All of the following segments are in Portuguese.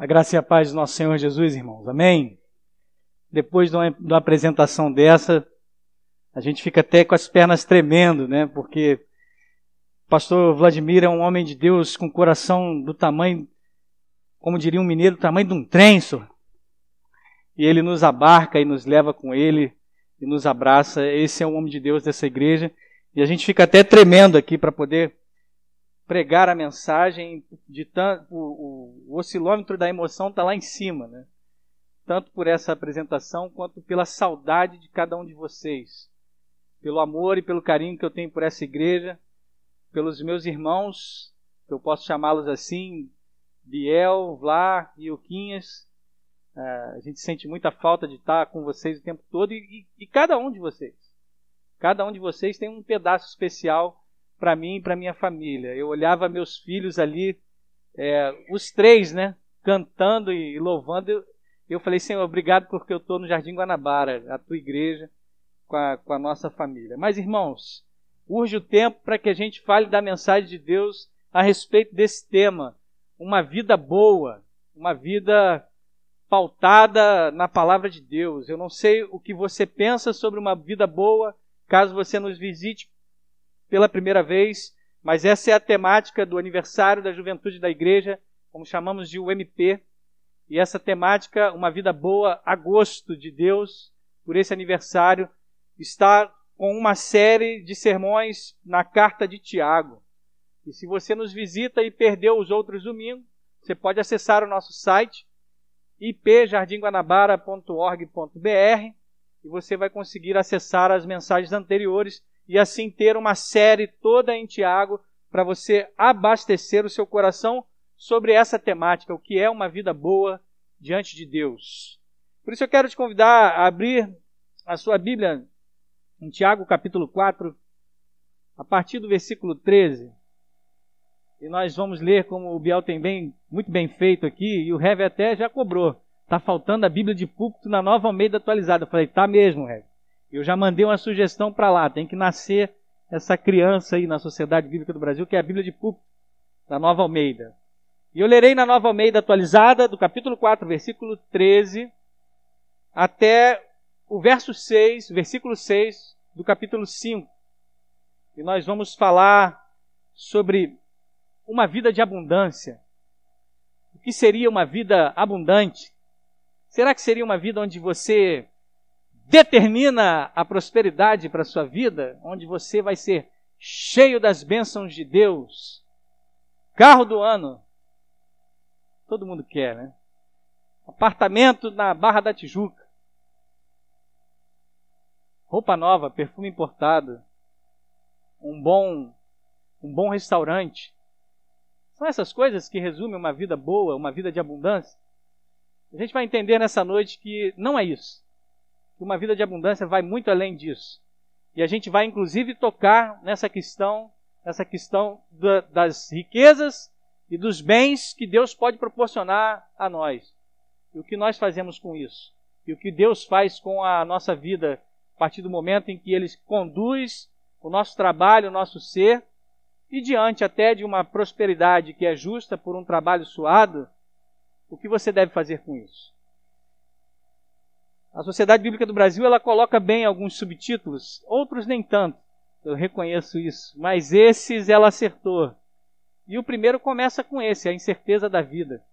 A graça e a paz do nosso Senhor Jesus, irmãos. Amém? Depois de uma, de uma, apresentação dessa, a gente fica até com as pernas tremendo, né? Porque o pastor Vladimir é um homem de Deus com coração do tamanho, como diria um mineiro, do tamanho de um trem, senhor. E ele nos abarca e nos leva com ele e nos abraça. Esse é o homem de Deus dessa igreja. E a gente fica até tremendo aqui para poder pregar a mensagem de tanto o, o, oscilômetro da emoção está lá em cima, né? Tanto por essa apresentação quanto pela saudade de cada um de vocês, pelo amor e pelo carinho que eu tenho por essa igreja, pelos meus irmãos, que eu posso chamá-los assim, Biel, Vlá e Uquinhas. É, a gente sente muita falta de estar com vocês o tempo todo e, e, e cada um de vocês. Cada um de vocês tem um pedaço especial para mim e para minha família. Eu olhava meus filhos ali, é, os três, né, cantando e louvando. Eu, eu falei, Senhor, obrigado porque eu estou no Jardim Guanabara, a tua igreja, com a, com a nossa família. Mas, irmãos, urge o tempo para que a gente fale da mensagem de Deus a respeito desse tema. Uma vida boa, uma vida pautada na palavra de Deus. Eu não sei o que você pensa sobre uma vida boa, caso você nos visite pela primeira vez, mas essa é a temática do aniversário da juventude da igreja, como chamamos de UMP. E essa temática, Uma Vida Boa, agosto de Deus, por esse aniversário, está com uma série de sermões na carta de Tiago. E se você nos visita e perdeu os outros domingos, você pode acessar o nosso site ipjardimguanabara.org.br e você vai conseguir acessar as mensagens anteriores e assim ter uma série toda em Tiago para você abastecer o seu coração sobre essa temática, o que é uma vida boa diante de Deus. Por isso eu quero te convidar a abrir a sua Bíblia em Tiago capítulo 4, a partir do versículo 13. E nós vamos ler como o Biel tem bem, muito bem feito aqui, e o Rev até já cobrou. Está faltando a Bíblia de púlpito na nova Almeida atualizada. Eu falei, tá mesmo, Rev. Eu já mandei uma sugestão para lá, tem que nascer essa criança aí na Sociedade Bíblica do Brasil, que é a Bíblia de Púlpito, da Nova Almeida. E eu lerei na Nova Almeida atualizada, do capítulo 4, versículo 13, até o verso 6, versículo 6 do capítulo 5. E nós vamos falar sobre uma vida de abundância. O que seria uma vida abundante? Será que seria uma vida onde você determina a prosperidade para a sua vida, onde você vai ser cheio das bênçãos de Deus. Carro do ano. Todo mundo quer, né? Apartamento na Barra da Tijuca. Roupa nova, perfume importado. Um bom um bom restaurante. São essas coisas que resumem uma vida boa, uma vida de abundância. A gente vai entender nessa noite que não é isso uma vida de abundância vai muito além disso. E a gente vai inclusive tocar nessa questão, nessa questão da, das riquezas e dos bens que Deus pode proporcionar a nós. E o que nós fazemos com isso? E o que Deus faz com a nossa vida a partir do momento em que Ele conduz o nosso trabalho, o nosso ser, e diante até de uma prosperidade que é justa por um trabalho suado, o que você deve fazer com isso? A Sociedade Bíblica do Brasil ela coloca bem alguns subtítulos, outros nem tanto. Eu reconheço isso, mas esses ela acertou. E o primeiro começa com esse, a incerteza da vida.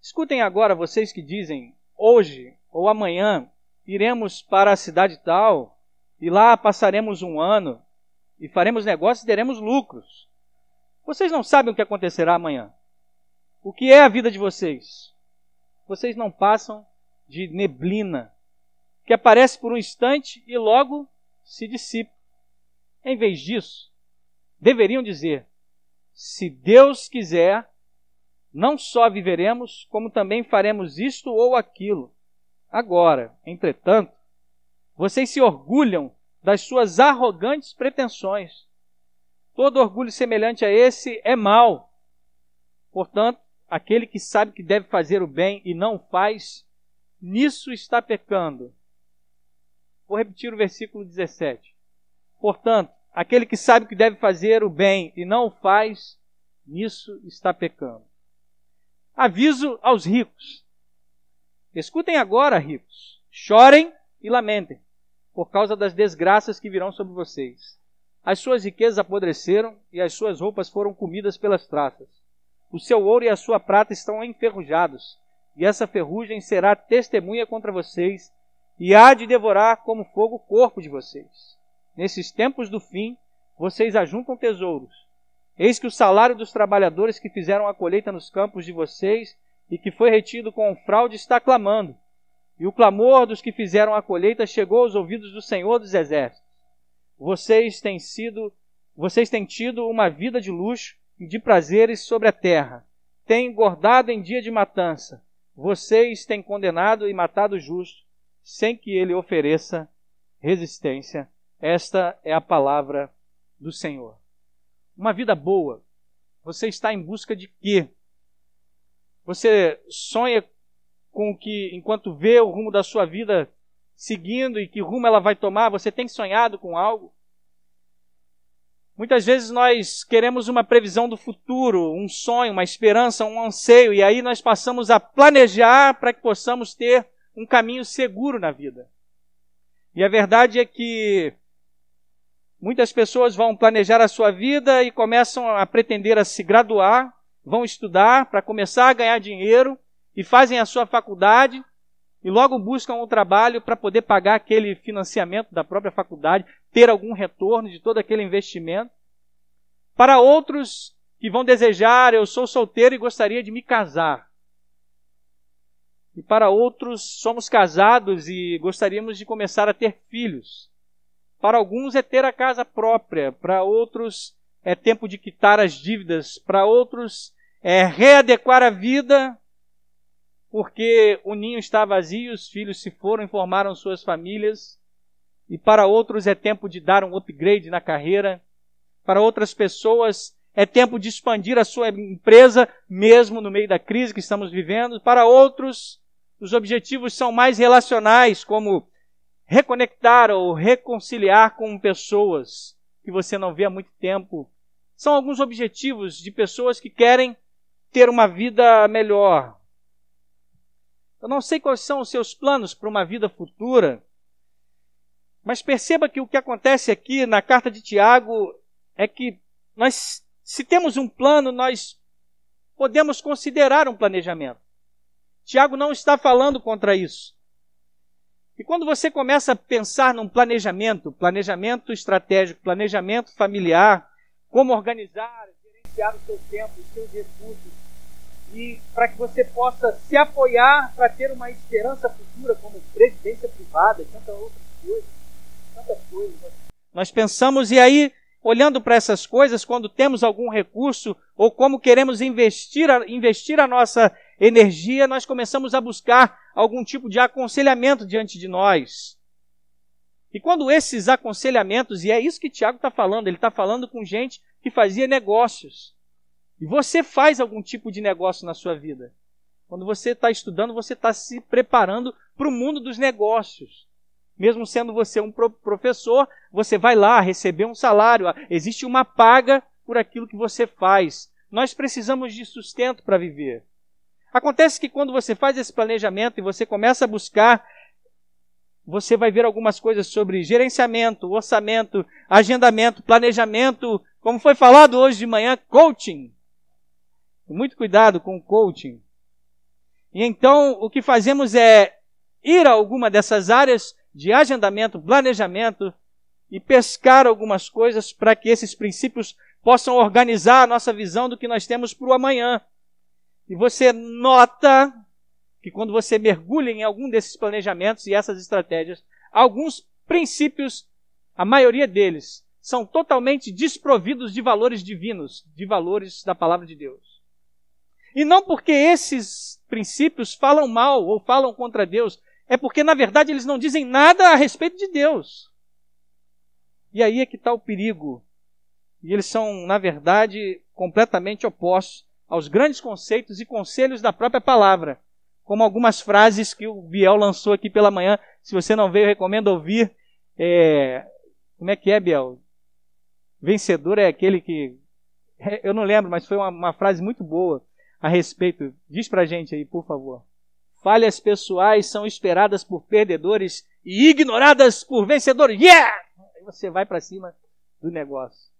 Escutem agora vocês que dizem: hoje ou amanhã iremos para a cidade tal e lá passaremos um ano e faremos negócios e teremos lucros. Vocês não sabem o que acontecerá amanhã. O que é a vida de vocês? Vocês não passam de neblina, que aparece por um instante e logo se dissipa. Em vez disso, deveriam dizer: se Deus quiser, não só viveremos, como também faremos isto ou aquilo. Agora, entretanto, vocês se orgulham das suas arrogantes pretensões. Todo orgulho semelhante a esse é mau. Portanto, aquele que sabe que deve fazer o bem e não faz, nisso está pecando. Vou repetir o versículo 17. Portanto, aquele que sabe que deve fazer o bem e não o faz, nisso está pecando. Aviso aos ricos. Escutem agora, ricos. Chorem e lamentem por causa das desgraças que virão sobre vocês. As suas riquezas apodreceram e as suas roupas foram comidas pelas traças. O seu ouro e a sua prata estão enferrujados, e essa ferrugem será testemunha contra vocês e há de devorar como fogo o corpo de vocês. Nesses tempos do fim, vocês ajuntam tesouros. Eis que o salário dos trabalhadores que fizeram a colheita nos campos de vocês e que foi retido com fraude está clamando. E o clamor dos que fizeram a colheita chegou aos ouvidos do Senhor dos Exércitos. Vocês têm sido, vocês têm tido uma vida de luxo e de prazeres sobre a terra. Têm engordado em dia de matança. Vocês têm condenado e matado o justo sem que ele ofereça resistência. Esta é a palavra do Senhor. Uma vida boa. Você está em busca de quê? Você sonha com que, enquanto vê o rumo da sua vida seguindo e que rumo ela vai tomar, você tem sonhado com algo? Muitas vezes nós queremos uma previsão do futuro, um sonho, uma esperança, um anseio, e aí nós passamos a planejar para que possamos ter um caminho seguro na vida. E a verdade é que muitas pessoas vão planejar a sua vida e começam a pretender a se graduar, vão estudar para começar a ganhar dinheiro e fazem a sua faculdade e logo buscam um trabalho para poder pagar aquele financiamento da própria faculdade, ter algum retorno de todo aquele investimento. Para outros que vão desejar, eu sou solteiro e gostaria de me casar. E para outros, somos casados e gostaríamos de começar a ter filhos. Para alguns é ter a casa própria, para outros é tempo de quitar as dívidas, para outros é readequar a vida, porque o ninho está vazio, os filhos se foram formaram suas famílias. E para outros é tempo de dar um upgrade na carreira. Para outras pessoas é tempo de expandir a sua empresa, mesmo no meio da crise que estamos vivendo. Para outros, os objetivos são mais relacionais, como reconectar ou reconciliar com pessoas que você não vê há muito tempo. São alguns objetivos de pessoas que querem ter uma vida melhor. Eu não sei quais são os seus planos para uma vida futura, mas perceba que o que acontece aqui na carta de Tiago é que nós, se temos um plano, nós podemos considerar um planejamento. Tiago não está falando contra isso. E quando você começa a pensar num planejamento, planejamento estratégico, planejamento familiar, como organizar, gerenciar o seu tempo, os seus recursos, e para que você possa se apoiar para ter uma esperança futura como presidência privada e tantas outras coisas, Nós pensamos e aí olhando para essas coisas, quando temos algum recurso ou como queremos investir a, investir a nossa energia, nós começamos a buscar algum tipo de aconselhamento diante de nós. E quando esses aconselhamentos, e é isso que Tiago está falando, ele está falando com gente que fazia negócios. E você faz algum tipo de negócio na sua vida. Quando você está estudando, você está se preparando para o mundo dos negócios. Mesmo sendo você um professor, você vai lá receber um salário, existe uma paga por aquilo que você faz. Nós precisamos de sustento para viver. Acontece que quando você faz esse planejamento e você começa a buscar, você vai ver algumas coisas sobre gerenciamento, orçamento, agendamento, planejamento, como foi falado hoje de manhã, coaching. Muito cuidado com o coaching. E então o que fazemos é ir a alguma dessas áreas de agendamento, planejamento e pescar algumas coisas para que esses princípios possam organizar a nossa visão do que nós temos para o amanhã. E você nota que quando você mergulha em algum desses planejamentos e essas estratégias, alguns princípios, a maioria deles, são totalmente desprovidos de valores divinos, de valores da palavra de Deus. E não porque esses princípios falam mal ou falam contra Deus, é porque, na verdade, eles não dizem nada a respeito de Deus. E aí é que está o perigo. E eles são, na verdade, completamente opostos aos grandes conceitos e conselhos da própria palavra. Como algumas frases que o Biel lançou aqui pela manhã. Se você não veio, recomendo ouvir. É... Como é que é, Biel? Vencedor é aquele que é, eu não lembro, mas foi uma, uma frase muito boa a respeito. Diz pra gente aí, por favor. Falhas pessoais são esperadas por perdedores e ignoradas por vencedores. Yeah! Aí você vai para cima do negócio.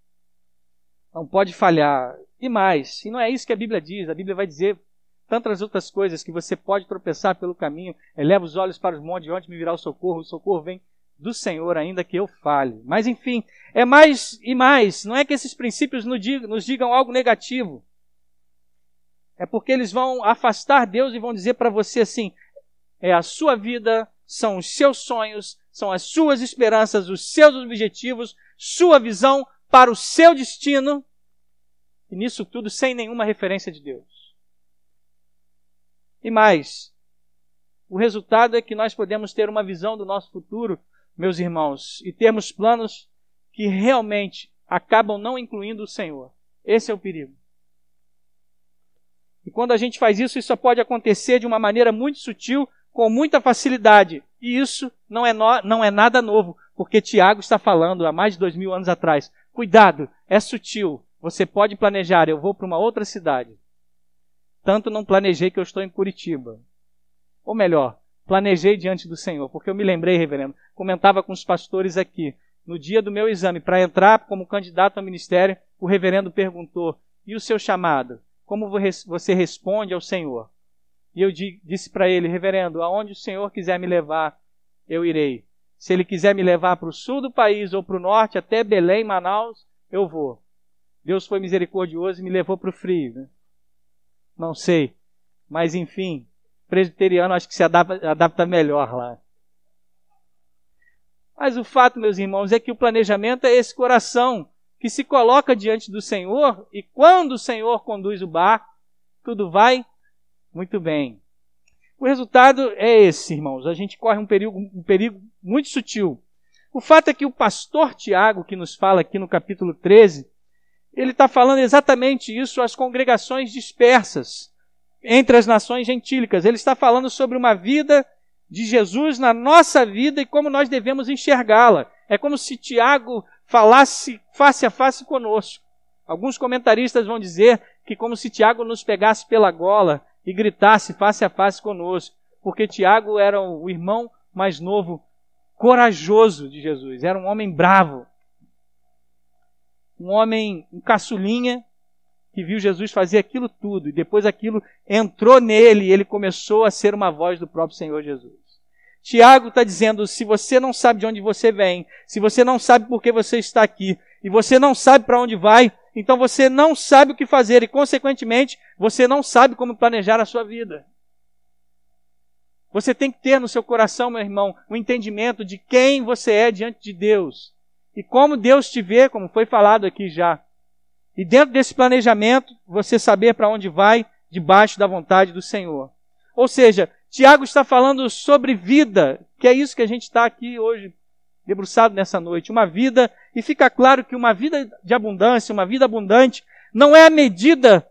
Não pode falhar. E mais, e não é isso que a Bíblia diz. A Bíblia vai dizer tantas outras coisas que você pode tropeçar pelo caminho. Eleva os olhos para os montes, de onde me virá o socorro. O socorro vem do Senhor, ainda que eu fale. Mas enfim, é mais e mais. Não é que esses princípios nos digam algo negativo. É porque eles vão afastar Deus e vão dizer para você assim: é a sua vida, são os seus sonhos, são as suas esperanças, os seus objetivos, sua visão para o seu destino. E nisso tudo sem nenhuma referência de Deus. E mais, o resultado é que nós podemos ter uma visão do nosso futuro, meus irmãos, e termos planos que realmente acabam não incluindo o Senhor. Esse é o perigo. E quando a gente faz isso, isso pode acontecer de uma maneira muito sutil, com muita facilidade. E isso não é, no, não é nada novo, porque Tiago está falando há mais de dois mil anos atrás. Cuidado, é sutil. Você pode planejar, eu vou para uma outra cidade. Tanto não planejei que eu estou em Curitiba. Ou melhor, planejei diante do Senhor, porque eu me lembrei, reverendo, comentava com os pastores aqui. No dia do meu exame, para entrar como candidato ao ministério, o reverendo perguntou: e o seu chamado? Como você responde ao Senhor. E eu disse para ele, reverendo, aonde o Senhor quiser me levar, eu irei. Se ele quiser me levar para o sul do país ou para o norte, até Belém, Manaus, eu vou. Deus foi misericordioso e me levou para o frio. Né? Não sei. Mas enfim, presbiteriano acho que se adapta, adapta melhor lá. Mas o fato, meus irmãos, é que o planejamento é esse coração que se coloca diante do Senhor e quando o Senhor conduz o barco, tudo vai muito bem. O resultado é esse, irmãos. A gente corre um perigo, um perigo muito sutil. O fato é que o pastor Tiago, que nos fala aqui no capítulo 13, ele está falando exatamente isso às congregações dispersas entre as nações gentílicas. Ele está falando sobre uma vida de Jesus na nossa vida e como nós devemos enxergá-la. É como se Tiago falasse face a face conosco. Alguns comentaristas vão dizer que como se Tiago nos pegasse pela gola e gritasse face a face conosco, porque Tiago era o irmão mais novo, corajoso de Jesus, era um homem bravo, um homem, um caçulinha, que viu Jesus fazer aquilo tudo, e depois aquilo entrou nele e ele começou a ser uma voz do próprio Senhor Jesus. Tiago está dizendo: se você não sabe de onde você vem, se você não sabe por que você está aqui, e você não sabe para onde vai, então você não sabe o que fazer e, consequentemente, você não sabe como planejar a sua vida. Você tem que ter no seu coração, meu irmão, o um entendimento de quem você é diante de Deus e como Deus te vê, como foi falado aqui já. E dentro desse planejamento, você saber para onde vai, debaixo da vontade do Senhor. Ou seja, Tiago está falando sobre vida, que é isso que a gente está aqui hoje debruçado nessa noite. Uma vida, e fica claro que uma vida de abundância, uma vida abundante, não é a medida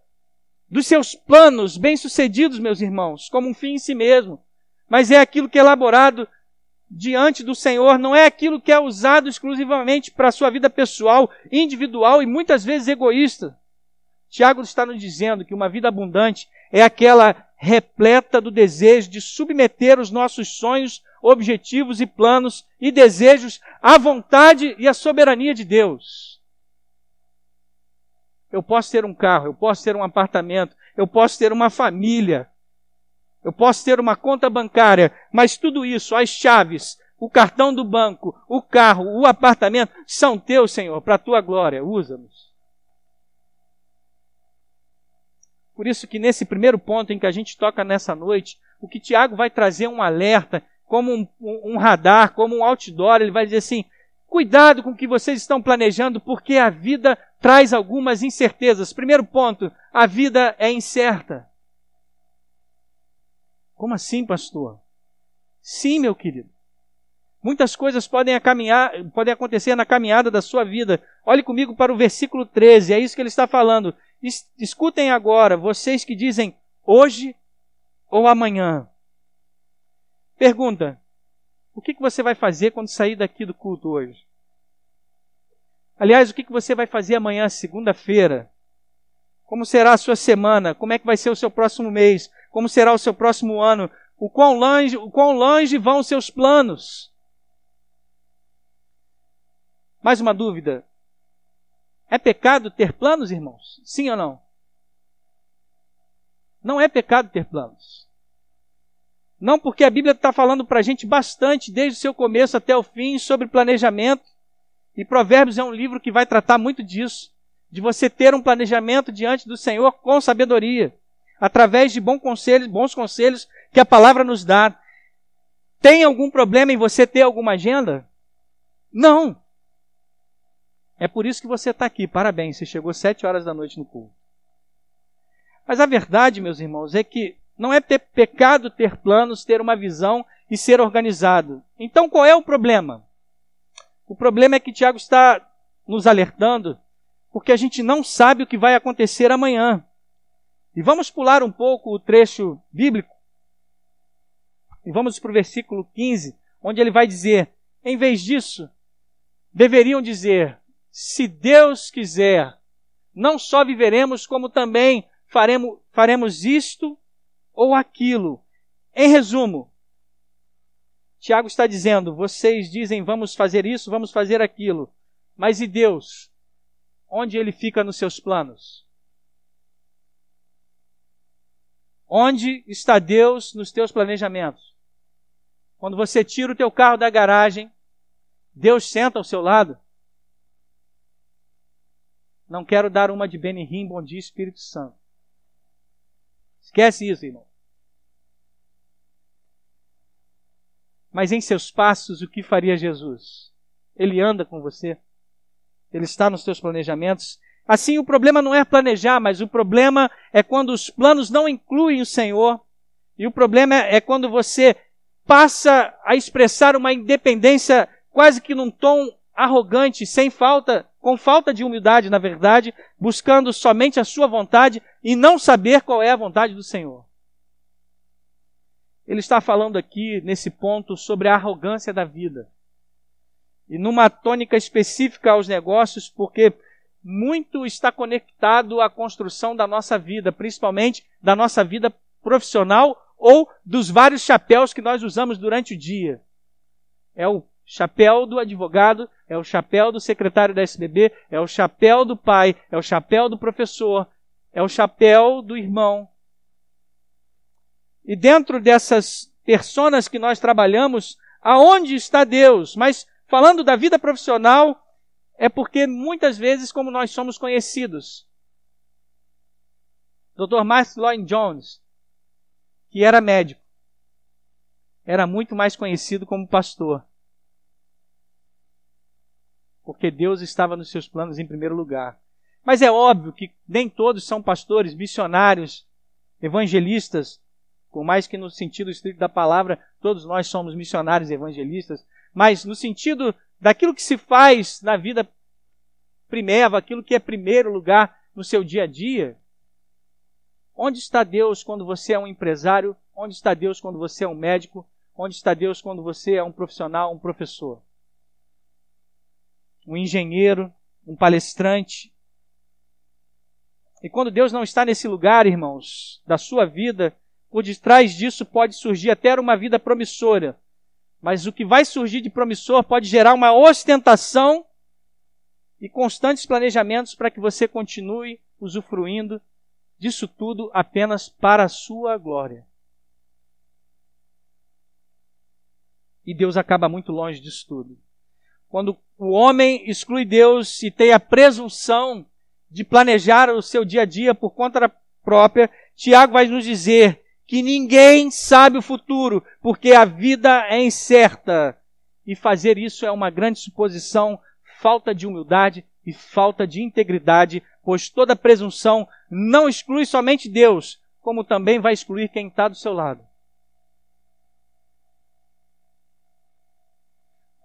dos seus planos bem-sucedidos, meus irmãos, como um fim em si mesmo, mas é aquilo que é elaborado diante do Senhor, não é aquilo que é usado exclusivamente para a sua vida pessoal, individual e muitas vezes egoísta. Tiago está nos dizendo que uma vida abundante é aquela repleta do desejo de submeter os nossos sonhos, objetivos e planos e desejos à vontade e à soberania de Deus. Eu posso ter um carro, eu posso ter um apartamento, eu posso ter uma família, eu posso ter uma conta bancária, mas tudo isso, as chaves, o cartão do banco, o carro, o apartamento, são teus, Senhor, para a tua glória. Usa-nos. Por isso que nesse primeiro ponto em que a gente toca nessa noite, o que Tiago vai trazer um alerta, como um, um, radar, como um outdoor, ele vai dizer assim: cuidado com o que vocês estão planejando, porque a vida traz algumas incertezas. Primeiro ponto, a vida é incerta. Como assim, pastor? Sim, meu querido. Muitas coisas podem, podem acontecer na caminhada da sua vida. Olhe comigo para o versículo 13, é isso que ele está falando. Escutem agora, vocês que dizem hoje ou amanhã. Pergunta: o que você vai fazer quando sair daqui do culto hoje? Aliás, o que você vai fazer amanhã, segunda-feira, Como será a sua semana? Como é que vai ser o seu próximo mês? Como será o seu próximo ano? O quão longe, o quão longe vão os seus planos? Mais uma dúvida. É pecado ter planos, irmãos? Sim ou não? Não é pecado ter planos. Não porque a Bíblia está falando para a gente bastante, desde o seu começo até o fim, sobre planejamento. E Provérbios é um livro que vai tratar muito disso. De você ter um planejamento diante do Senhor com sabedoria. Através de bons conselhos, bons conselhos que a palavra nos dá. Tem algum problema em você ter alguma agenda? Não. É por isso que você está aqui. Parabéns, você chegou sete horas da noite no culto. Mas a verdade, meus irmãos, é que não é ter pecado ter planos, ter uma visão e ser organizado. Então qual é o problema? O problema é que Tiago está nos alertando porque a gente não sabe o que vai acontecer amanhã. E vamos pular um pouco o trecho bíblico e vamos para o versículo 15, onde ele vai dizer: em vez disso, deveriam dizer: se Deus quiser, não só viveremos, como também faremos, faremos isto ou aquilo. Em resumo, Tiago está dizendo: vocês dizem vamos fazer isso, vamos fazer aquilo, mas e Deus? Onde ele fica nos seus planos? Onde está Deus nos teus planejamentos? Quando você tira o teu carro da garagem, Deus senta ao seu lado? Não quero dar uma de Benihim, bom dia, Espírito Santo. Esquece isso, irmão. Mas em seus passos, o que faria Jesus? Ele anda com você. Ele está nos seus planejamentos. Assim, o problema não é planejar, mas o problema é quando os planos não incluem o Senhor. E o problema é quando você passa a expressar uma independência quase que num tom arrogante, sem falta, com falta de humildade, na verdade, buscando somente a sua vontade e não saber qual é a vontade do Senhor. Ele está falando aqui, nesse ponto, sobre a arrogância da vida. E numa tônica específica aos negócios, porque muito está conectado à construção da nossa vida, principalmente da nossa vida profissional ou dos vários chapéus que nós usamos durante o dia. É o chapéu do advogado, é o chapéu do secretário da SBB, é o chapéu do pai, é o chapéu do professor, é o chapéu do irmão. E dentro dessas personas que nós trabalhamos, aonde está Deus? Mas falando da vida profissional, é porque muitas vezes, como nós somos conhecidos, Dr. Mark Lloyd Jones, que era médico, era muito mais conhecido como pastor porque Deus estava nos seus planos em primeiro lugar. Mas é óbvio que nem todos são pastores, missionários, evangelistas, por mais que no sentido estrito da palavra, todos nós somos missionários evangelistas, mas no sentido daquilo que se faz na vida primeva, aquilo que é primeiro lugar no seu dia a dia. Onde está Deus quando você é um empresário? Onde está Deus quando você é um médico? Onde está Deus quando você é um profissional, um professor? Um engenheiro, um palestrante. E quando Deus não está nesse lugar, irmãos, da sua vida, por detrás disso pode surgir até uma vida promissora. Mas o que vai surgir de promissor pode gerar uma ostentação e constantes planejamentos para que você continue usufruindo disso tudo apenas para a sua glória. E Deus acaba muito longe disso tudo quando o homem exclui Deus e tem a presunção de planejar o seu dia a dia por conta própria, Tiago vai nos dizer que ninguém sabe o futuro, porque a vida é incerta. E fazer isso é uma grande suposição, falta de humildade e falta de integridade, pois toda presunção não exclui somente Deus, como também vai excluir quem está do seu lado.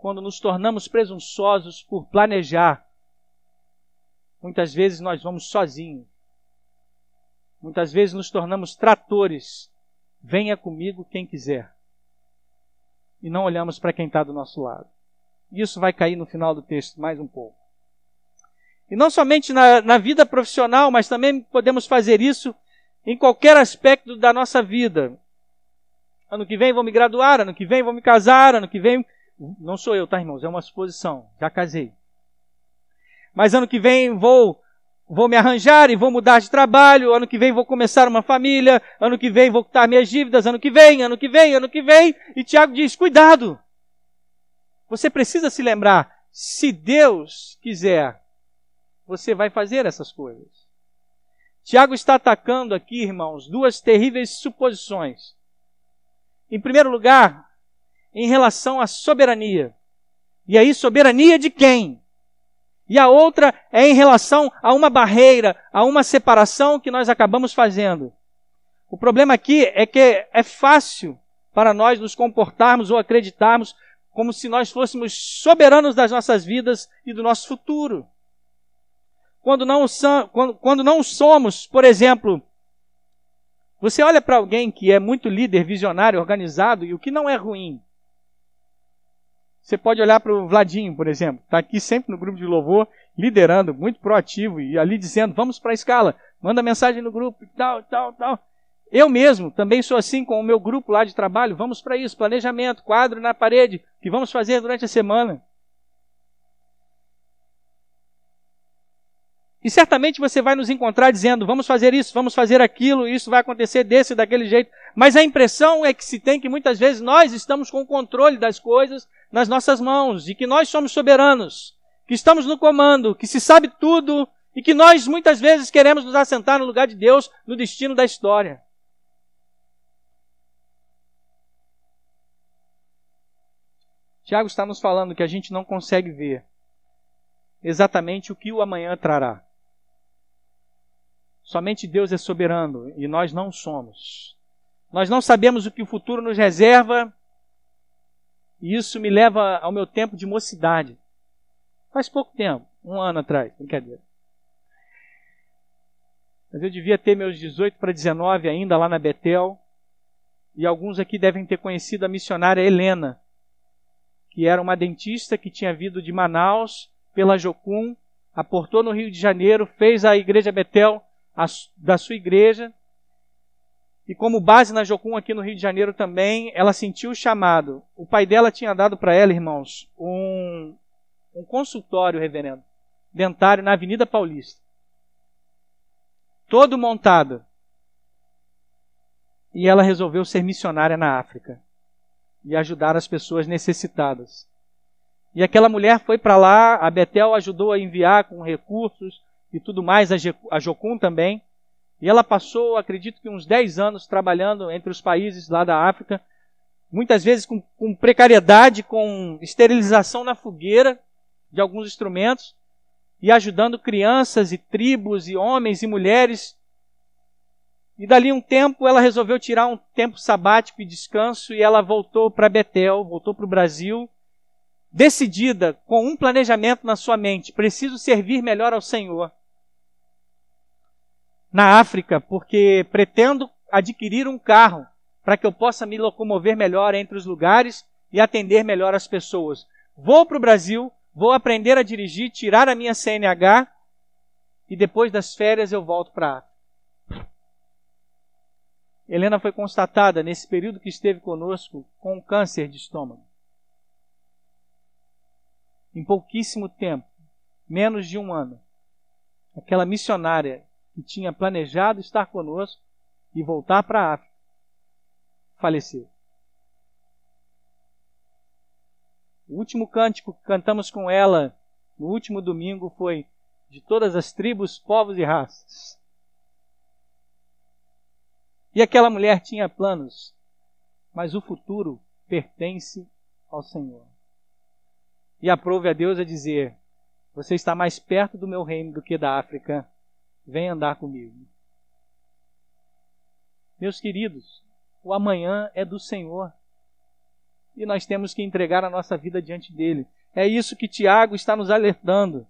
Quando nos tornamos presunçosos por planejar, muitas vezes nós vamos sozinhos. Muitas vezes nos tornamos tratores. Venha comigo quem quiser. E não olhamos para quem está do nosso lado. Isso vai cair no final do texto mais um pouco. E não somente na, na vida profissional, mas também podemos fazer isso em qualquer aspecto da nossa vida. Ano que vem vou me graduar, ano que vem vou me casar, ano que vem. Não sou eu, tá, irmãos? É uma suposição. Já casei. Mas ano que vem vou vou me arranjar e vou mudar de trabalho, ano que vem vou começar uma família, ano que vem vou quitar minhas dívidas, ano que vem, ano que vem, ano que vem. E Tiago diz: cuidado. Você precisa se lembrar, se Deus quiser, você vai fazer essas coisas. Tiago está atacando aqui, irmãos, duas terríveis suposições. Em primeiro lugar, em relação à soberania. E aí, soberania de quem? E a outra é em relação a uma barreira, a uma separação que nós acabamos fazendo. O problema aqui é que é fácil para nós nos comportarmos ou acreditarmos como se nós fôssemos soberanos das nossas vidas e do nosso futuro. Quando não, quando, quando não somos, por exemplo, você olha para alguém que é muito líder, visionário, organizado, e o que não é ruim, você pode olhar para o Vladinho, por exemplo, está aqui sempre no grupo de louvor, liderando, muito proativo e ali dizendo: vamos para a escala, manda mensagem no grupo, tal, tal, tal. Eu mesmo também sou assim com o meu grupo lá de trabalho. Vamos para isso, planejamento, quadro na parede, que vamos fazer durante a semana. E certamente você vai nos encontrar dizendo: vamos fazer isso, vamos fazer aquilo, isso vai acontecer desse daquele jeito. Mas a impressão é que se tem que muitas vezes nós estamos com o controle das coisas nas nossas mãos e que nós somos soberanos, que estamos no comando, que se sabe tudo e que nós muitas vezes queremos nos assentar no lugar de Deus no destino da história. Tiago está nos falando que a gente não consegue ver exatamente o que o amanhã trará. Somente Deus é soberano e nós não somos. Nós não sabemos o que o futuro nos reserva, e isso me leva ao meu tempo de mocidade. Faz pouco tempo, um ano atrás, brincadeira. Mas eu devia ter meus 18 para 19 ainda lá na Betel, e alguns aqui devem ter conhecido a missionária Helena, que era uma dentista que tinha vindo de Manaus pela Jocum, aportou no Rio de Janeiro, fez a igreja Betel da sua igreja. E como base na Jocum aqui no Rio de Janeiro também, ela sentiu o chamado. O pai dela tinha dado para ela, irmãos, um, um consultório, reverendo, dentário na Avenida Paulista. Todo montado. E ela resolveu ser missionária na África e ajudar as pessoas necessitadas. E aquela mulher foi para lá, a Betel ajudou a enviar com recursos, e tudo mais, a Jocum também. E ela passou, acredito que uns 10 anos trabalhando entre os países lá da África, muitas vezes com, com precariedade, com esterilização na fogueira de alguns instrumentos, e ajudando crianças e tribos e homens e mulheres. E dali um tempo ela resolveu tirar um tempo sabático e descanso e ela voltou para Betel, voltou para o Brasil, decidida, com um planejamento na sua mente: preciso servir melhor ao Senhor na África porque pretendo adquirir um carro para que eu possa me locomover melhor entre os lugares e atender melhor as pessoas. Vou para o Brasil, vou aprender a dirigir, tirar a minha CNH e depois das férias eu volto para a África. Helena foi constatada nesse período que esteve conosco com um câncer de estômago. Em pouquíssimo tempo, menos de um ano, aquela missionária que tinha planejado estar conosco e voltar para a África, faleceu. O último cântico que cantamos com ela no último domingo foi de todas as tribos, povos e raças. E aquela mulher tinha planos, mas o futuro pertence ao Senhor. E aprove a Deus a dizer: Você está mais perto do meu reino do que da África Vem andar comigo. Meus queridos, o amanhã é do Senhor. E nós temos que entregar a nossa vida diante dele. É isso que Tiago está nos alertando.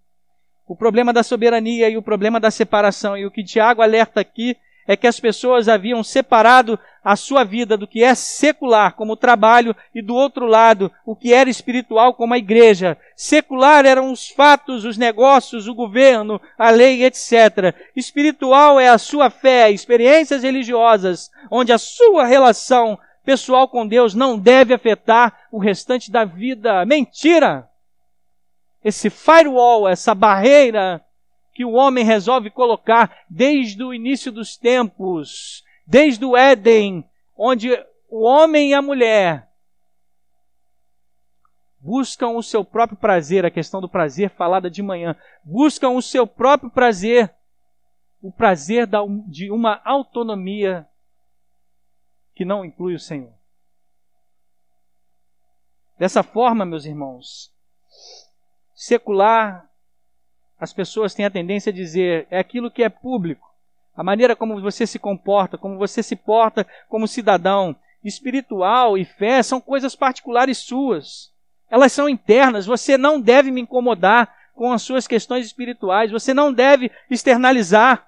O problema da soberania e o problema da separação. E o que Tiago alerta aqui é que as pessoas haviam separado a sua vida do que é secular, como o trabalho, e do outro lado, o que era espiritual, como a igreja. Secular eram os fatos, os negócios, o governo, a lei, etc. Espiritual é a sua fé, experiências religiosas, onde a sua relação pessoal com Deus não deve afetar o restante da vida. Mentira! Esse firewall, essa barreira que o homem resolve colocar desde o início dos tempos, desde o Éden, onde o homem e a mulher buscam o seu próprio prazer, a questão do prazer falada de manhã, buscam o seu próprio prazer, o prazer de uma autonomia que não inclui o Senhor. Dessa forma, meus irmãos, secular as pessoas têm a tendência a dizer é aquilo que é público, a maneira como você se comporta, como você se porta como cidadão. Espiritual e fé são coisas particulares suas. Elas são internas. Você não deve me incomodar com as suas questões espirituais. Você não deve externalizar.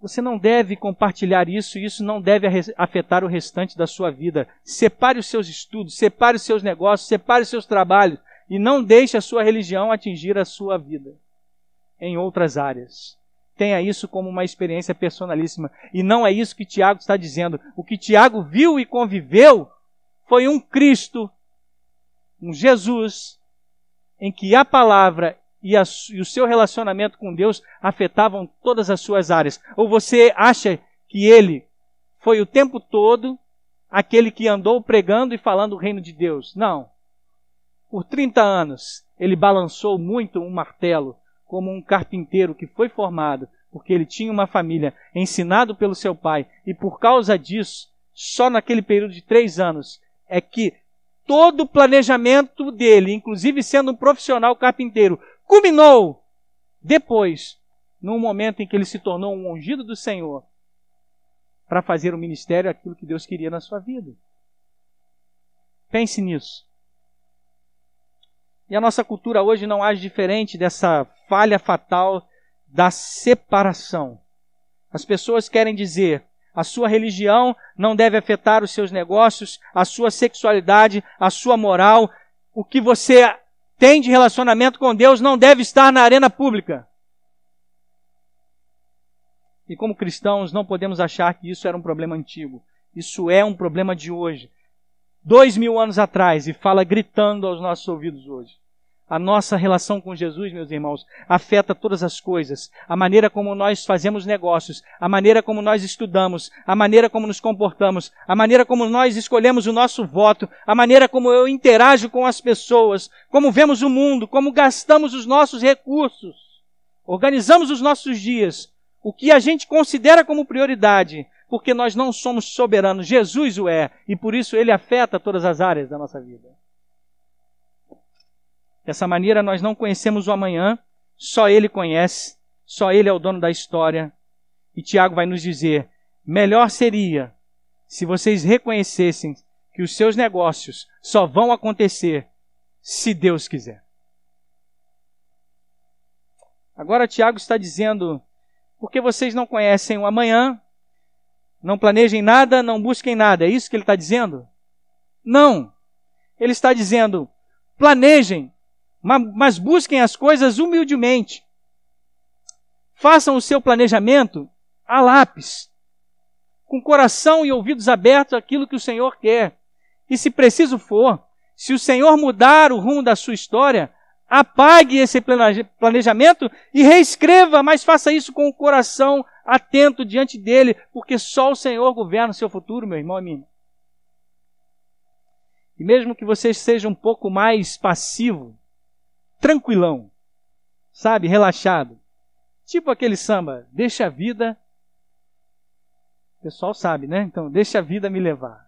Você não deve compartilhar isso, isso não deve afetar o restante da sua vida. Separe os seus estudos, separe os seus negócios, separe os seus trabalhos e não deixe a sua religião atingir a sua vida em outras áreas. Tenha isso como uma experiência personalíssima. E não é isso que Tiago está dizendo. O que Tiago viu e conviveu foi um Cristo, um Jesus, em que a palavra e, a, e o seu relacionamento com Deus afetavam todas as suas áreas. Ou você acha que ele foi o tempo todo aquele que andou pregando e falando o reino de Deus? Não. Por 30 anos, ele balançou muito um martelo, como um carpinteiro que foi formado, porque ele tinha uma família, ensinado pelo seu pai, e por causa disso, só naquele período de três anos, é que todo o planejamento dele, inclusive sendo um profissional carpinteiro, culminou depois, num momento em que ele se tornou um ungido do Senhor, para fazer o ministério aquilo que Deus queria na sua vida. Pense nisso. E a nossa cultura hoje não age diferente dessa falha fatal da separação. As pessoas querem dizer: a sua religião não deve afetar os seus negócios, a sua sexualidade, a sua moral. O que você tem de relacionamento com Deus não deve estar na arena pública. E como cristãos, não podemos achar que isso era um problema antigo. Isso é um problema de hoje dois mil anos atrás e fala gritando aos nossos ouvidos hoje. A nossa relação com Jesus, meus irmãos, afeta todas as coisas. A maneira como nós fazemos negócios, a maneira como nós estudamos, a maneira como nos comportamos, a maneira como nós escolhemos o nosso voto, a maneira como eu interajo com as pessoas, como vemos o mundo, como gastamos os nossos recursos, organizamos os nossos dias, o que a gente considera como prioridade, porque nós não somos soberanos, Jesus o é, e por isso ele afeta todas as áreas da nossa vida. Dessa maneira, nós não conhecemos o amanhã, só ele conhece, só ele é o dono da história. E Tiago vai nos dizer: melhor seria se vocês reconhecessem que os seus negócios só vão acontecer se Deus quiser. Agora, Tiago está dizendo: porque vocês não conhecem o amanhã, não planejem nada, não busquem nada. É isso que ele está dizendo? Não. Ele está dizendo: planejem, mas busquem as coisas humildemente. Façam o seu planejamento a lápis, com coração e ouvidos abertos àquilo que o Senhor quer. E se preciso for, se o Senhor mudar o rumo da sua história, apague esse planejamento e reescreva, mas faça isso com o coração atento diante dele, porque só o Senhor governa o seu futuro, meu irmão e minha. E mesmo que você seja um pouco mais passivo, tranquilão, sabe, relaxado, tipo aquele samba, deixa a vida. O pessoal sabe, né? Então, deixa a vida me levar.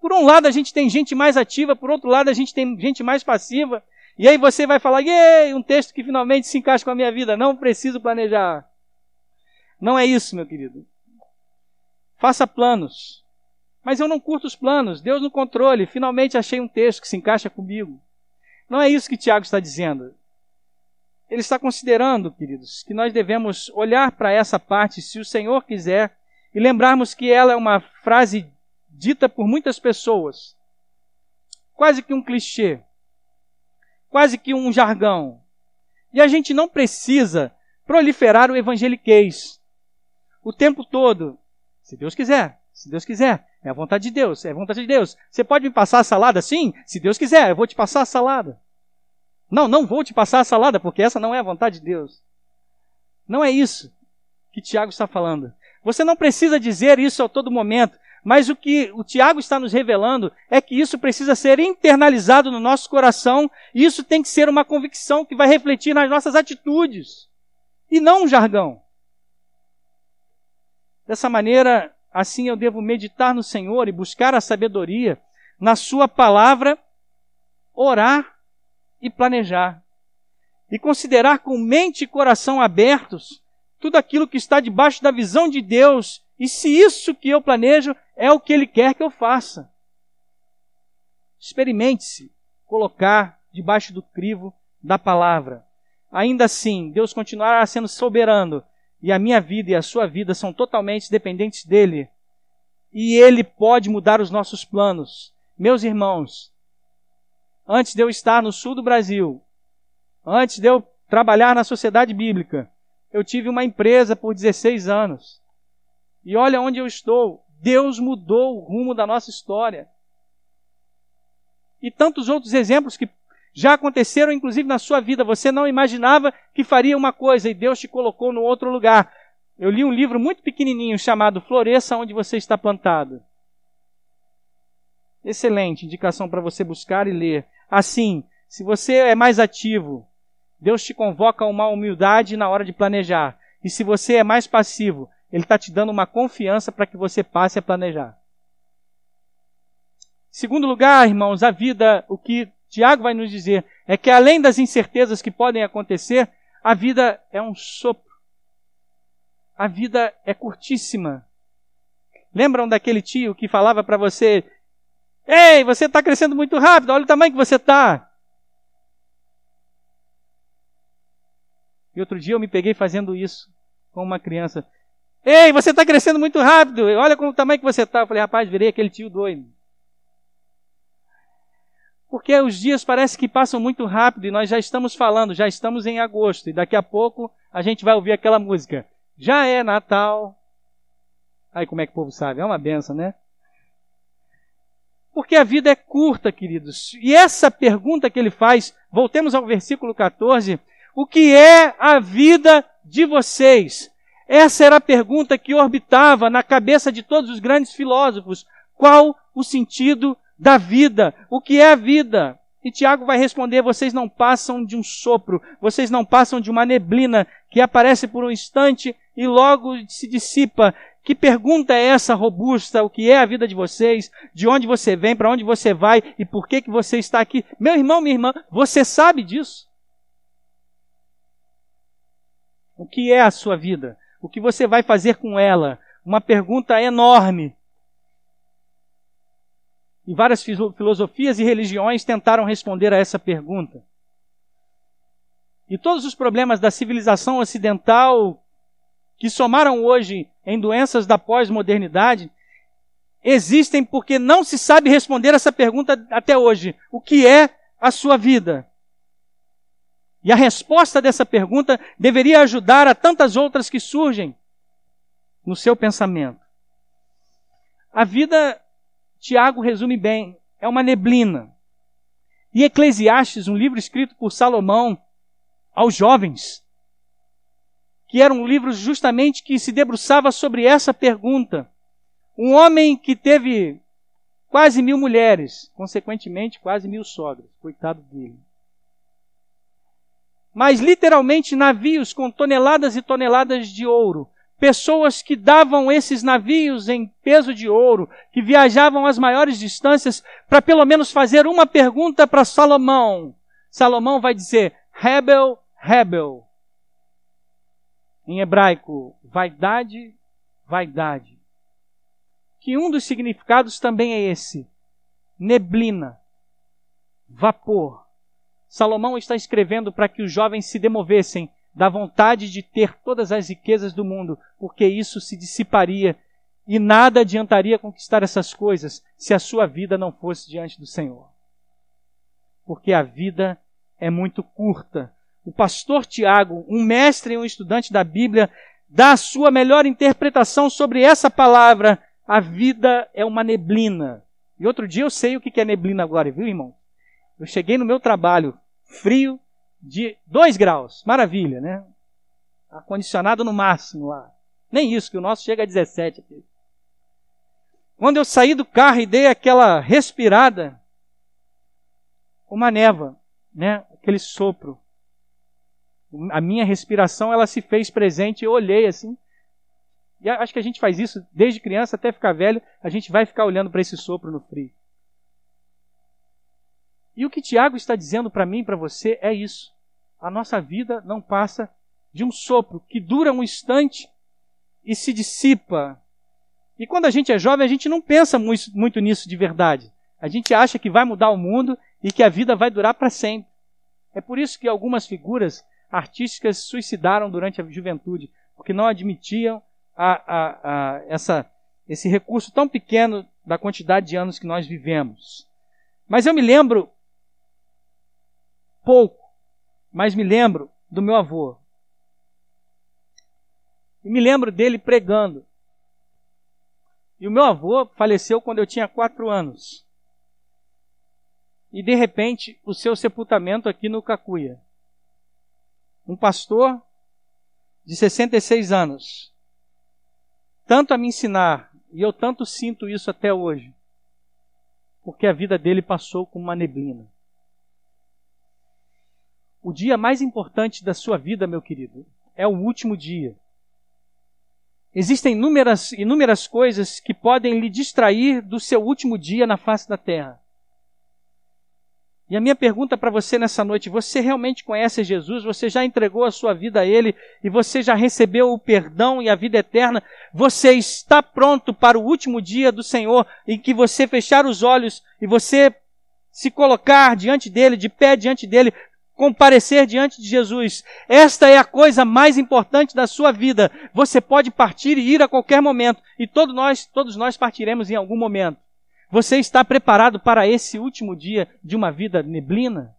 Por um lado, a gente tem gente mais ativa, por outro lado, a gente tem gente mais passiva. E aí você vai falar, um texto que finalmente se encaixa com a minha vida. Não preciso planejar. Não é isso, meu querido. Faça planos. Mas eu não curto os planos. Deus no controle. Finalmente achei um texto que se encaixa comigo. Não é isso que Tiago está dizendo. ele está considerando, queridos, que nós devemos olhar para essa parte, se o Senhor quiser, e lembrarmos que ela é uma frase dita por muitas pessoas, quase que um clichê, quase que um jargão. E a gente não precisa proliferar o evangeliquez o tempo todo. Se Deus quiser, se Deus quiser, é a vontade de Deus, é a vontade de Deus. Você pode me passar a salada? Sim, se Deus quiser, eu vou te passar a salada. Não, não vou te passar a salada, porque essa não é a vontade de Deus. Não é isso que Tiago está falando. Você não precisa dizer isso a todo momento, mas o que o Tiago está nos revelando é que isso precisa ser internalizado no nosso coração, e isso tem que ser uma convicção que vai refletir nas nossas atitudes, e não um jargão. Dessa maneira, assim eu devo meditar no Senhor e buscar a sabedoria na Sua palavra, orar e planejar. E considerar com mente e coração abertos tudo aquilo que está debaixo da visão de Deus e se isso que eu planejo é o que Ele quer que eu faça. Experimente-se colocar debaixo do crivo da palavra. Ainda assim, Deus continuará sendo soberano e a minha vida e a sua vida são totalmente dependentes dele. E ele pode mudar os nossos planos. Meus irmãos, antes de eu estar no sul do Brasil, antes de eu trabalhar na sociedade bíblica, eu tive uma empresa por 16 anos. E olha onde eu estou. Deus mudou o rumo da nossa história. E tantos outros exemplos que já aconteceram, inclusive na sua vida. Você não imaginava que faria uma coisa e Deus te colocou no outro lugar. Eu li um livro muito pequenininho chamado Floresça onde você está plantado. Excelente indicação para você buscar e ler. Assim, se você é mais ativo, Deus te convoca a uma humildade na hora de planejar. E se você é mais passivo, Ele está te dando uma confiança para que você passe a planejar. Segundo lugar, irmãos, a vida, o que Tiago vai nos dizer é que além das incertezas que podem acontecer, a vida é um sopro. A vida é curtíssima. Lembram daquele tio que falava para você: Ei, você está crescendo muito rápido, olha o tamanho que você está. E outro dia eu me peguei fazendo isso com uma criança. Ei, você está crescendo muito rápido, olha com o tamanho que você está. Eu falei, rapaz, virei aquele tio doido. Porque os dias parece que passam muito rápido e nós já estamos falando, já estamos em agosto e daqui a pouco a gente vai ouvir aquela música. Já é Natal. Aí como é que o povo sabe? É uma benção, né? Porque a vida é curta, queridos. E essa pergunta que ele faz, voltemos ao versículo 14: o que é a vida de vocês? Essa era a pergunta que orbitava na cabeça de todos os grandes filósofos. Qual o sentido da vida. O que é a vida? E Tiago vai responder: vocês não passam de um sopro, vocês não passam de uma neblina que aparece por um instante e logo se dissipa. Que pergunta é essa robusta? O que é a vida de vocês? De onde você vem? Para onde você vai? E por que que você está aqui? Meu irmão, minha irmã, você sabe disso? O que é a sua vida? O que você vai fazer com ela? Uma pergunta enorme e várias filosofias e religiões tentaram responder a essa pergunta. E todos os problemas da civilização ocidental que somaram hoje em doenças da pós-modernidade existem porque não se sabe responder essa pergunta até hoje: o que é a sua vida? E a resposta dessa pergunta deveria ajudar a tantas outras que surgem no seu pensamento. A vida Tiago resume bem: é uma neblina. E Eclesiastes, um livro escrito por Salomão aos jovens, que era um livro justamente que se debruçava sobre essa pergunta. Um homem que teve quase mil mulheres, consequentemente, quase mil sogras, coitado dele. Mas literalmente navios com toneladas e toneladas de ouro pessoas que davam esses navios em peso de ouro, que viajavam as maiores distâncias, para pelo menos fazer uma pergunta para Salomão. Salomão vai dizer: Rebel, rebel. Em hebraico, vaidade, vaidade. Que um dos significados também é esse: neblina, vapor, Salomão está escrevendo para que os jovens se demovessem da vontade de ter todas as riquezas do mundo, porque isso se dissiparia e nada adiantaria conquistar essas coisas se a sua vida não fosse diante do Senhor. Porque a vida é muito curta. O pastor Tiago, um mestre e um estudante da Bíblia, dá a sua melhor interpretação sobre essa palavra. A vida é uma neblina. E outro dia eu sei o que é neblina agora, viu, irmão? Eu cheguei no meu trabalho, frio de 2 graus. Maravilha, né? Ar-condicionado no máximo lá. Nem isso, que o nosso chega a 17 aqui. Quando eu saí do carro e dei aquela respirada, uma neva, né? Aquele sopro. A minha respiração, ela se fez presente, eu olhei assim. E acho que a gente faz isso desde criança até ficar velho, a gente vai ficar olhando para esse sopro no frio. E o que Tiago está dizendo para mim e para você é isso. A nossa vida não passa de um sopro que dura um instante e se dissipa. E quando a gente é jovem, a gente não pensa muito, nisso de verdade. A gente acha que vai mudar o mundo e que a vida vai durar para sempre. É por isso que algumas figuras artísticas suicidaram durante a juventude, porque não admitiam a, a, a essa, esse recurso tão pequeno da quantidade de anos que nós vivemos. Mas eu me lembro pouco, mas me lembro do meu avô. E me lembro dele pregando. E o meu avô faleceu quando eu tinha quatro anos. E de repente, o seu sepultamento aqui no Cacuia. Um pastor de 66 anos. Tanto a me ensinar, e eu tanto sinto isso até hoje, porque a vida dele passou como uma neblina o dia mais importante da sua vida, meu querido, é o último dia. Existem inúmeras, inúmeras coisas que podem lhe distrair do seu último dia na face da terra. E a minha pergunta para você nessa noite: você realmente conhece Jesus? Você já entregou a sua vida a Ele e você já recebeu o perdão e a vida eterna? Você está pronto para o último dia do Senhor em que você fechar os olhos e você se colocar diante dele, de pé diante dele, comparecer diante de Jesus. Esta é a coisa mais importante da sua vida. Você pode partir e ir a qualquer momento, e todos nós, todos nós partiremos em algum momento. Você está preparado para esse último dia de uma vida neblina?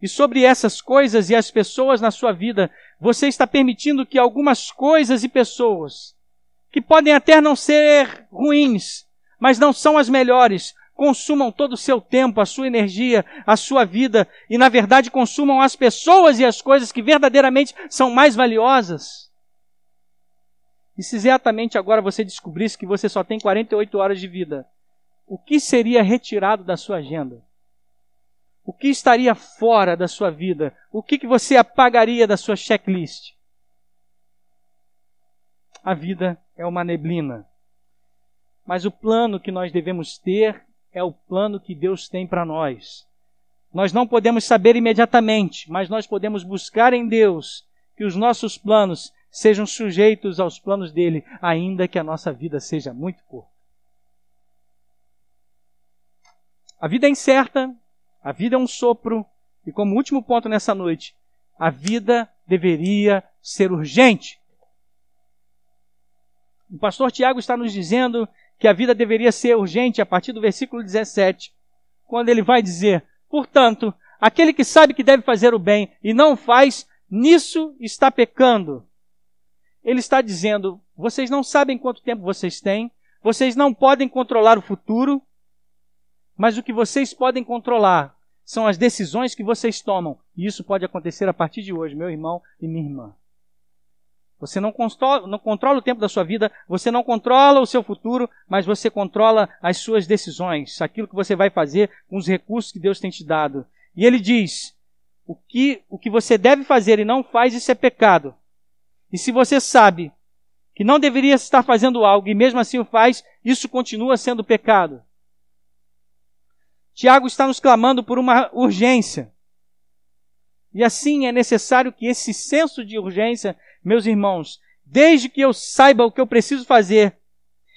E sobre essas coisas e as pessoas na sua vida, você está permitindo que algumas coisas e pessoas, que podem até não ser ruins, mas não são as melhores, consumam todo o seu tempo, a sua energia, a sua vida e, na verdade, consumam as pessoas e as coisas que verdadeiramente são mais valiosas. E se exatamente agora você descobrisse que você só tem 48 horas de vida, o que seria retirado da sua agenda? O que estaria fora da sua vida? O que, que você apagaria da sua checklist? A vida é uma neblina. Mas o plano que nós devemos ter é o plano que Deus tem para nós. Nós não podemos saber imediatamente, mas nós podemos buscar em Deus que os nossos planos sejam sujeitos aos planos dele, ainda que a nossa vida seja muito curta. A vida é incerta, a vida é um sopro, e como último ponto nessa noite, a vida deveria ser urgente. O pastor Tiago está nos dizendo que a vida deveria ser urgente a partir do versículo 17, quando ele vai dizer: Portanto, aquele que sabe que deve fazer o bem e não faz, nisso está pecando. Ele está dizendo: vocês não sabem quanto tempo vocês têm, vocês não podem controlar o futuro, mas o que vocês podem controlar são as decisões que vocês tomam. E isso pode acontecer a partir de hoje, meu irmão e minha irmã. Você não não controla o tempo da sua vida, você não controla o seu futuro, mas você controla as suas decisões, aquilo que você vai fazer com os recursos que Deus tem te dado. E ele diz: o que, o que você deve fazer e não faz, isso é pecado. E se você sabe que não deveria estar fazendo algo e mesmo assim o faz, isso continua sendo pecado. Tiago está nos clamando por uma urgência. E assim é necessário que esse senso de urgência meus irmãos, desde que eu saiba o que eu preciso fazer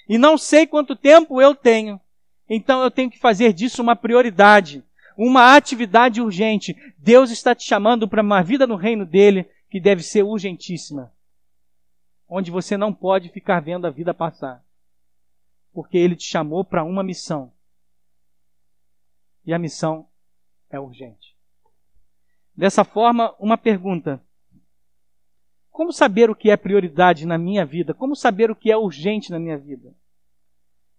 e não sei quanto tempo eu tenho, Então eu tenho que fazer disso uma prioridade, uma atividade urgente. Deus está te chamando para uma vida no reino dele que deve ser urgentíssima. Onde você não pode ficar vendo a vida passar. Porque ele te chamou para uma missão. E a missão é urgente. Dessa forma, uma pergunta: Como saber o que é prioridade na minha vida? Como saber o que é urgente na minha vida?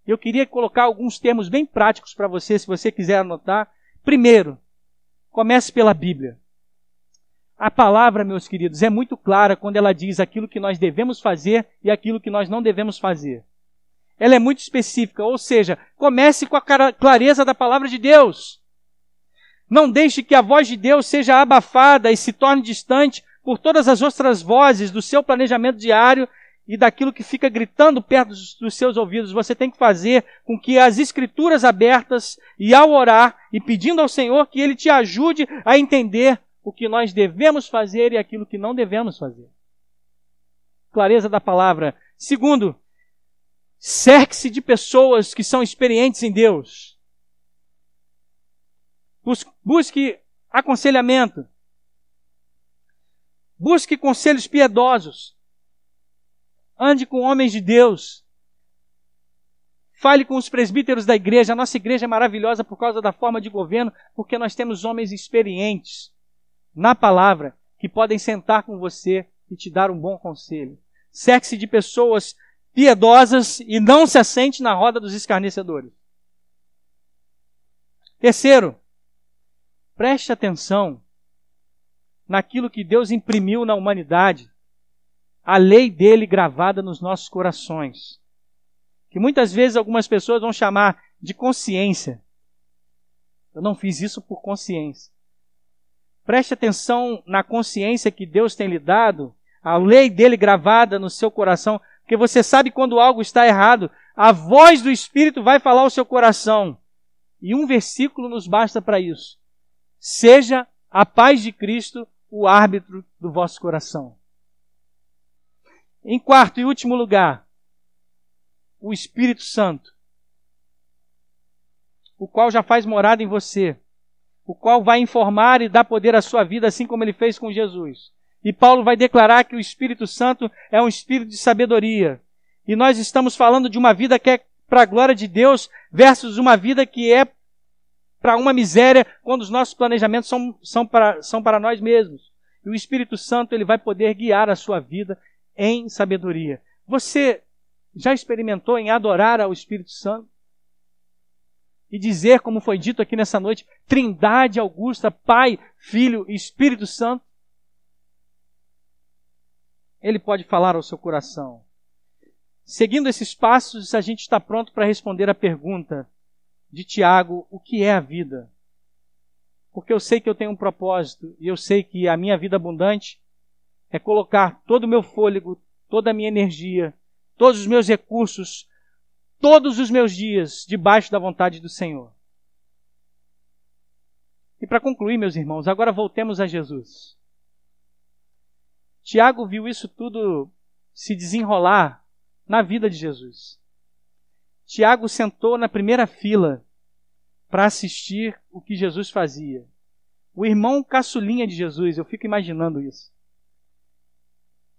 Eu queria colocar alguns termos bem práticos para você, se você quiser anotar. Primeiro, comece pela Bíblia. A palavra, meus queridos, é muito clara quando ela diz aquilo que nós devemos fazer e aquilo que nós não devemos fazer. Ela é muito específica, ou seja, comece com a clareza da palavra de Deus. Não deixe que a voz de Deus seja abafada e se torne distante por todas as outras vozes do seu planejamento diário e daquilo que fica gritando perto dos, seus ouvidos. Você tem que fazer com que as escrituras abertas e ao orar e pedindo ao Senhor que Ele te ajude a entender o que nós devemos fazer e aquilo que não devemos fazer. Clareza da palavra. Segundo, cerque-se de pessoas que são experientes em Deus. Busque aconselhamento. Busque conselhos piedosos. Ande com homens de Deus. Fale com os presbíteros da igreja. A nossa igreja é maravilhosa por causa da forma de governo, porque nós temos homens experientes na palavra que podem sentar com você e te dar um bom conselho. Cerque-se de pessoas piedosas e não se assente na roda dos escarnecedores. Terceiro, preste atenção naquilo que Deus imprimiu na humanidade a lei dele gravada nos nossos corações. Que muitas vezes algumas pessoas vão chamar de consciência. Eu não fiz isso por consciência. Preste atenção na consciência que Deus tem lhe dado, a lei dele gravada no seu coração, porque você sabe quando algo está errado. A voz do Espírito vai falar ao seu coração. E um versículo nos basta para isso. Seja a paz de Cristo o árbitro do vosso coração. Em quarto e último lugar, o Espírito Santo, o qual já faz morada em você, o qual vai informar e dar poder à sua vida, assim como ele fez com Jesus. E Paulo vai declarar que o Espírito Santo é um espírito de sabedoria. E nós estamos falando de uma vida que é para a glória de Deus versus uma vida que é para uma miséria quando os nossos planejamentos são, são, para, são para nós mesmos. E o Espírito Santo ele vai poder guiar a sua vida em sabedoria. Você já experimentou em adorar ao Espírito Santo? E dizer, como foi dito aqui nessa noite, Trindade Augusta, Pai, Filho e Espírito Santo? Ele pode falar ao seu coração. Seguindo esses passos, a gente está pronto para responder a pergunta de Tiago: o que é a vida? Porque eu sei que eu tenho um propósito e eu sei que a minha vida abundante é colocar todo o meu fôlego, toda a minha energia, todos os meus recursos, todos os meus dias debaixo da vontade do Senhor. E para concluir, meus irmãos, agora voltemos a Jesus. Tiago viu isso tudo se desenrolar na vida de Jesus. Tiago sentou na primeira fila para assistir o que Jesus fazia. O irmão caçulinha de Jesus, eu fico imaginando isso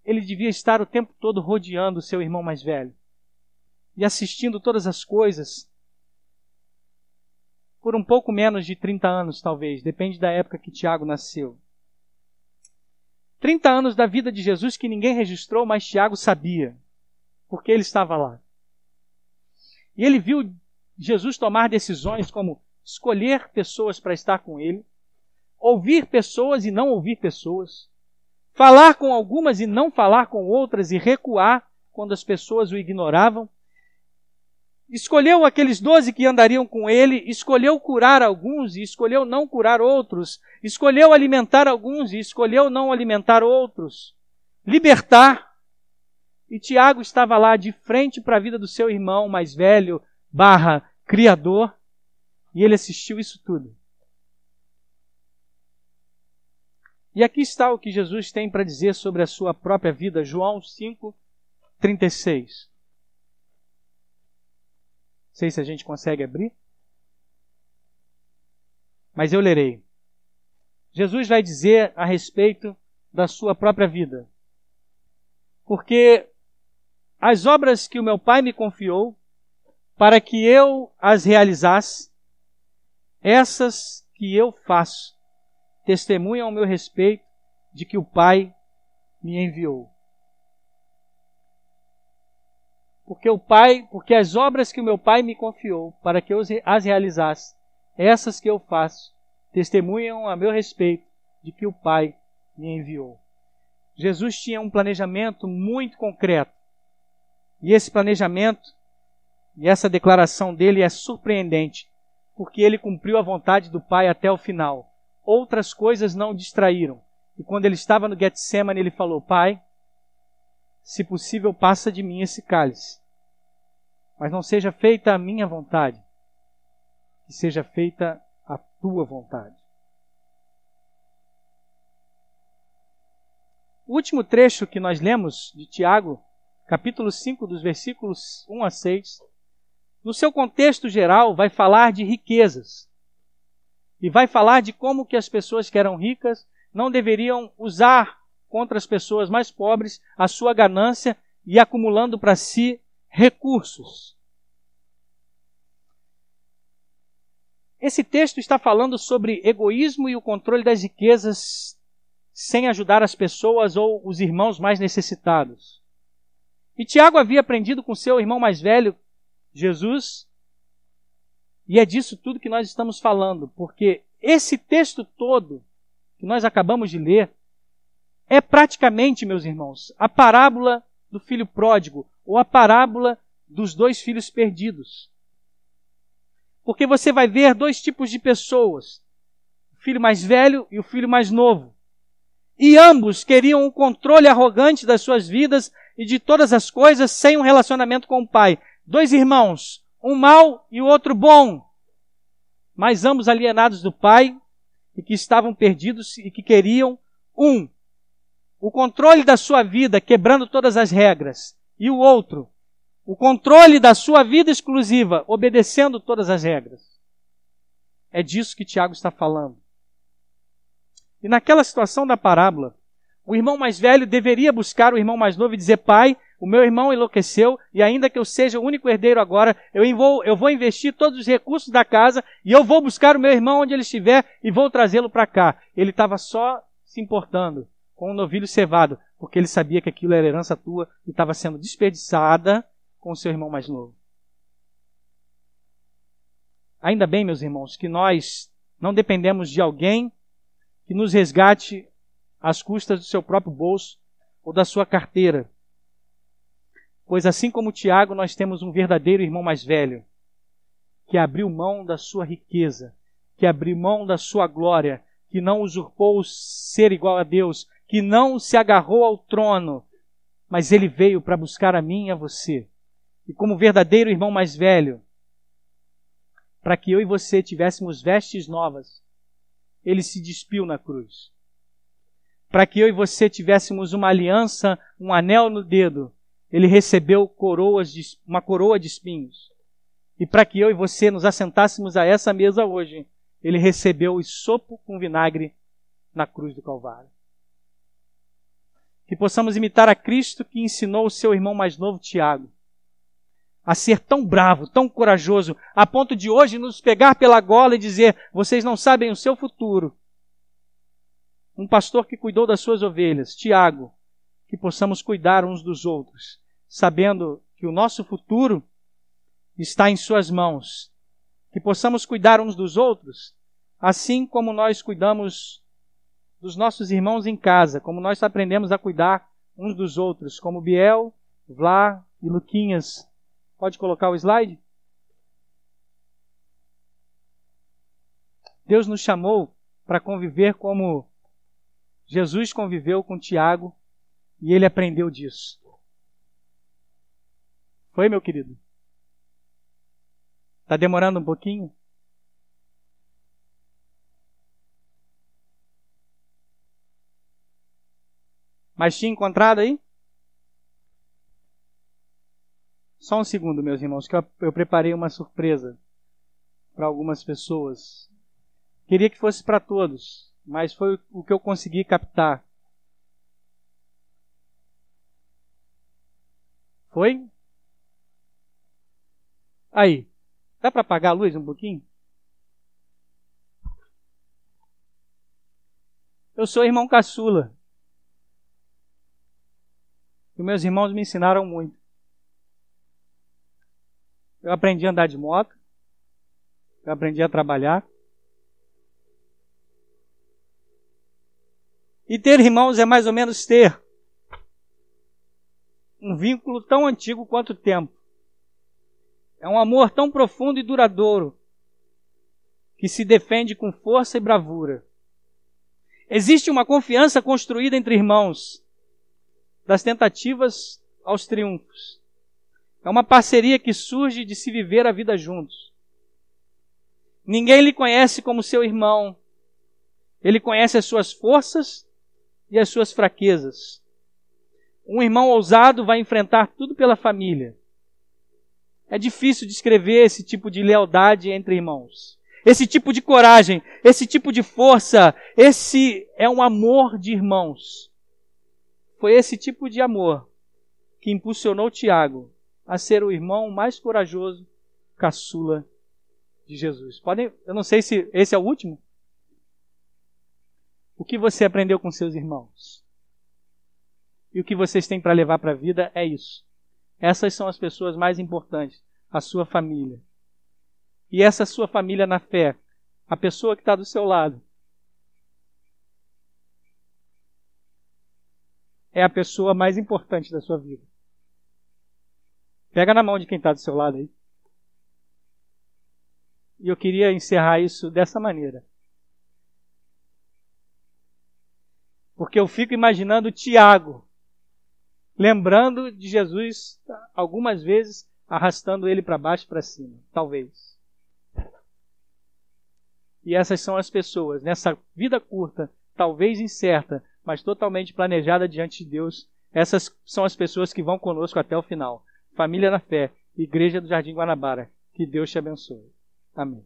ele devia estar o tempo todo rodeando o seu irmão mais velho e assistindo todas as coisas por um pouco menos de 30 anos, talvez, depende da época que Tiago nasceu. 30 anos da vida de Jesus que ninguém registrou, mas Tiago sabia, porque ele estava lá. E ele viu Jesus tomar decisões como escolher pessoas para estar com ele, ouvir pessoas e não ouvir pessoas, falar com algumas e não falar com outras e recuar quando as pessoas o ignoravam. Escolheu aqueles doze que andariam com ele, escolheu curar alguns e escolheu não curar outros, escolheu alimentar alguns e escolheu não alimentar outros, libertar. E Tiago estava lá de frente para a vida do seu irmão mais velho, barra criador, e ele assistiu isso tudo. E aqui está o que Jesus tem para dizer sobre a sua própria vida, João 5, 36. Não sei se a gente consegue abrir. Mas eu lerei. Jesus vai dizer a respeito da sua própria vida. Porque as obras que o meu Pai me confiou, para que eu as realizasse, essas que eu faço, testemunham ao meu respeito de que o Pai me enviou. Porque o Pai, porque as obras que o meu Pai me confiou, para que eu as realizasse, essas que eu faço, testemunham a meu respeito de que o Pai me enviou. Jesus tinha um planejamento muito concreto. E esse planejamento e essa declaração dele é surpreendente, porque ele cumpriu a vontade do Pai até o final. Outras coisas não o distraíram. E quando ele estava no Getsemane, ele falou: Pai, se possível, passa de mim esse cálice. Mas não seja feita a minha vontade, que seja feita a tua vontade. O último trecho que nós lemos de Tiago, capítulo 5, dos versículos 1 a 6, no seu contexto geral, vai falar de riquezas. E vai falar de como que as pessoas que eram ricas não deveriam usar contra as pessoas mais pobres a sua ganância e acumulando para si recursos. Esse texto está falando sobre egoísmo e o controle das riquezas sem ajudar as pessoas ou os irmãos mais necessitados. E Tiago havia aprendido com seu irmão mais velho, Jesus, e é disso tudo que nós estamos falando, porque esse texto todo que nós acabamos de ler é praticamente, meus irmãos, a parábola do filho pródigo ou a parábola dos dois filhos perdidos. Porque você vai ver dois tipos de pessoas: o filho mais velho e o filho mais novo. E ambos queriam o controle arrogante das suas vidas e de todas as coisas sem um relacionamento com o pai. Dois irmãos, um mau e o outro bom, mas ambos alienados do pai e que estavam perdidos e que queriam um o controle da sua vida, quebrando todas as regras, e o outro o controle da sua vida exclusiva, obedecendo todas as regras. É disso que Tiago está falando. E naquela situação da parábola, o irmão mais velho deveria buscar o irmão mais novo e dizer: Pai, o meu irmão enlouqueceu e ainda que eu seja o único herdeiro agora, eu vou, eu vou investir todos os recursos da casa e eu vou buscar o meu irmão onde ele estiver e vou trazê-lo para cá. Ele estava só se importando com um novilho cevado, porque ele sabia que aquilo era herança tua e estava sendo desperdiçada com o seu irmão mais novo. Ainda bem, meus irmãos, que nós não dependemos de alguém que nos resgate às custas do seu próprio bolso ou da sua carteira. Pois assim como Tiago, nós temos um verdadeiro irmão mais velho, que abriu mão da sua riqueza, que abriu mão da sua glória, que não usurpou ser igual a Deus, que não se agarrou ao trono, mas ele veio para buscar a mim e a você. E como verdadeiro irmão mais velho, para que eu e você tivéssemos vestes novas, ele se despiu na cruz. Para que eu e você tivéssemos uma aliança, um anel no dedo, ele recebeu coroas de, uma coroa de espinhos. E para que eu e você nos assentássemos a essa mesa hoje, ele recebeu o sopo com vinagre na cruz do Calvário. Que possamos imitar a Cristo que ensinou o seu irmão mais novo, Tiago, a ser tão bravo, tão corajoso, a ponto de hoje nos pegar pela gola e dizer: vocês não sabem o seu futuro. Um pastor que cuidou das suas ovelhas, Tiago, que possamos cuidar uns dos outros, sabendo que o nosso futuro está em Suas mãos. Que possamos cuidar uns dos outros, assim como nós cuidamos dos nossos irmãos em casa, como nós aprendemos a cuidar uns dos outros, como Biel, Vlá e Luquinhas Pode colocar o slide? Deus nos chamou para conviver como Jesus conviveu com Tiago e ele aprendeu disso. Foi, meu querido? Está demorando um pouquinho? Mas tinha encontrado aí? Só um segundo, meus irmãos, que eu, eu preparei uma surpresa para algumas pessoas. Queria que fosse para todos, mas foi o que eu consegui captar. Foi? Aí, dá para apagar a luz um pouquinho? Eu sou irmão caçula. E meus irmãos me ensinaram muito. Eu aprendi a andar de moto. Eu aprendi a trabalhar. E ter irmãos é mais ou menos ter um vínculo tão antigo quanto o tempo. É um amor tão profundo e duradouro que se defende com força e bravura. Existe uma confiança construída entre irmãos, das tentativas aos triunfos. É uma parceria que surge de se viver a vida juntos. Ninguém lhe conhece como seu irmão. Ele conhece as suas forças e as suas fraquezas. Um irmão ousado vai enfrentar tudo pela família. É difícil descrever esse tipo de lealdade entre irmãos. Esse tipo de coragem, esse tipo de força, esse é um amor de irmãos. Foi esse tipo de amor que impulsionou Tiago a ser o irmão mais corajoso, caçula de Jesus. Podem, eu não sei se esse é o último. O que você aprendeu com seus irmãos? E o que vocês têm para levar para a vida é isso. Essas são as pessoas mais importantes, a sua família. E essa sua família na fé, a pessoa que está do seu lado, é a pessoa mais importante da sua vida. Pega na mão de quem está do seu lado aí. E eu queria encerrar isso dessa maneira. Porque eu fico imaginando Tiago, lembrando de Jesus algumas vezes arrastando ele para baixo e para cima, talvez. E essas são as pessoas, nessa vida curta, talvez incerta, mas totalmente planejada diante de Deus. Essas são as pessoas que vão conosco até o final. Família na fé, Igreja do Jardim Guanabara. Que Deus te abençoe. Amém.